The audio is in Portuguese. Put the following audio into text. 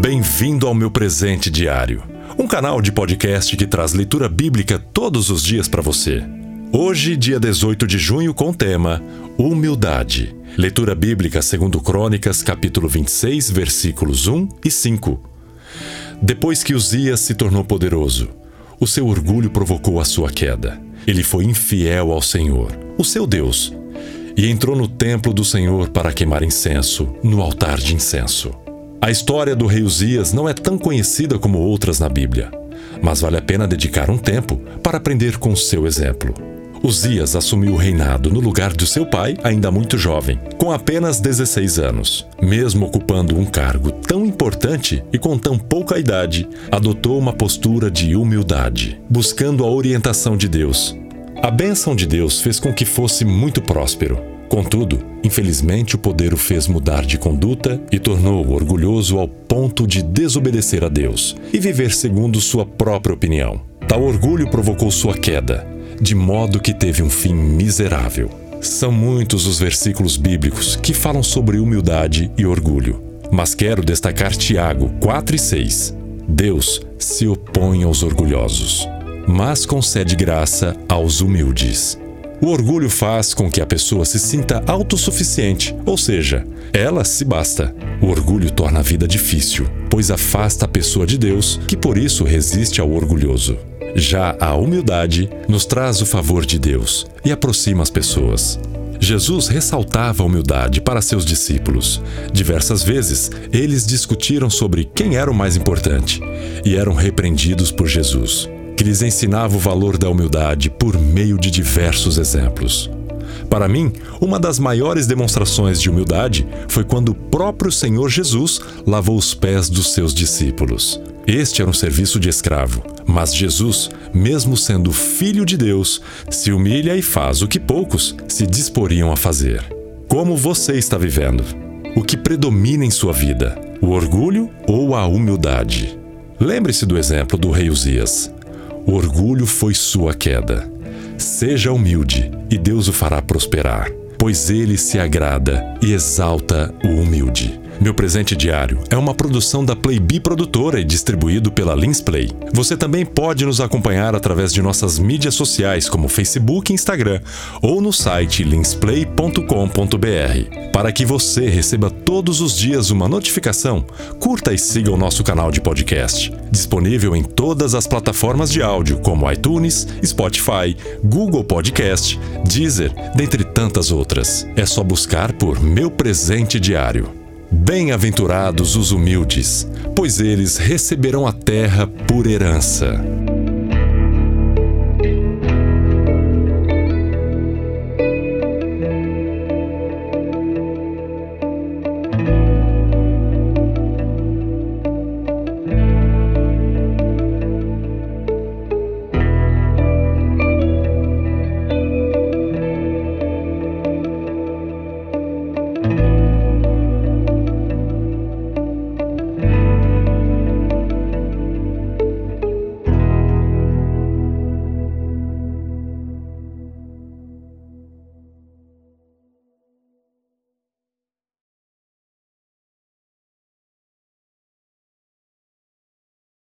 Bem-vindo ao meu presente diário, um canal de podcast que traz leitura bíblica todos os dias para você. Hoje, dia 18 de junho, com o tema Humildade. Leitura bíblica segundo Crônicas, capítulo 26, versículos 1 e 5. Depois que Uzias se tornou poderoso, o seu orgulho provocou a sua queda. Ele foi infiel ao Senhor, o seu Deus, e entrou no templo do Senhor para queimar incenso no altar de incenso. A história do rei Uzias não é tão conhecida como outras na Bíblia, mas vale a pena dedicar um tempo para aprender com seu exemplo. Uzias assumiu o reinado no lugar de seu pai, ainda muito jovem, com apenas 16 anos. Mesmo ocupando um cargo tão importante e com tão pouca idade, adotou uma postura de humildade, buscando a orientação de Deus. A bênção de Deus fez com que fosse muito próspero. Contudo, infelizmente, o poder o fez mudar de conduta e tornou-o orgulhoso ao ponto de desobedecer a Deus e viver segundo sua própria opinião. Tal orgulho provocou sua queda, de modo que teve um fim miserável. São muitos os versículos bíblicos que falam sobre humildade e orgulho, mas quero destacar Tiago 4 e 6. Deus se opõe aos orgulhosos, mas concede graça aos humildes. O orgulho faz com que a pessoa se sinta autossuficiente, ou seja, ela se basta. O orgulho torna a vida difícil, pois afasta a pessoa de Deus, que por isso resiste ao orgulhoso. Já a humildade nos traz o favor de Deus e aproxima as pessoas. Jesus ressaltava a humildade para seus discípulos. Diversas vezes, eles discutiram sobre quem era o mais importante e eram repreendidos por Jesus, que lhes ensinava o valor da humildade por meio de diversos exemplos. Para mim, uma das maiores demonstrações de humildade foi quando o próprio Senhor Jesus lavou os pés dos seus discípulos. Este era um serviço de escravo, mas Jesus, mesmo sendo filho de Deus, se humilha e faz o que poucos se disporiam a fazer. Como você está vivendo? O que predomina em sua vida? O orgulho ou a humildade? Lembre-se do exemplo do rei Uzias. O orgulho foi sua queda. Seja humilde e Deus o fará prosperar, pois ele se agrada e exalta o humilde. Meu presente diário é uma produção da Playbee Produtora e distribuído pela Linsplay. Você também pode nos acompanhar através de nossas mídias sociais como Facebook e Instagram ou no site linsplay.com.br. Para que você receba todos os dias uma notificação, curta e siga o nosso canal de podcast, disponível em todas as plataformas de áudio como iTunes, Spotify, Google Podcast, Deezer, dentre tantas outras. É só buscar por Meu Presente Diário. Bem-aventurados os humildes, pois eles receberão a terra por herança.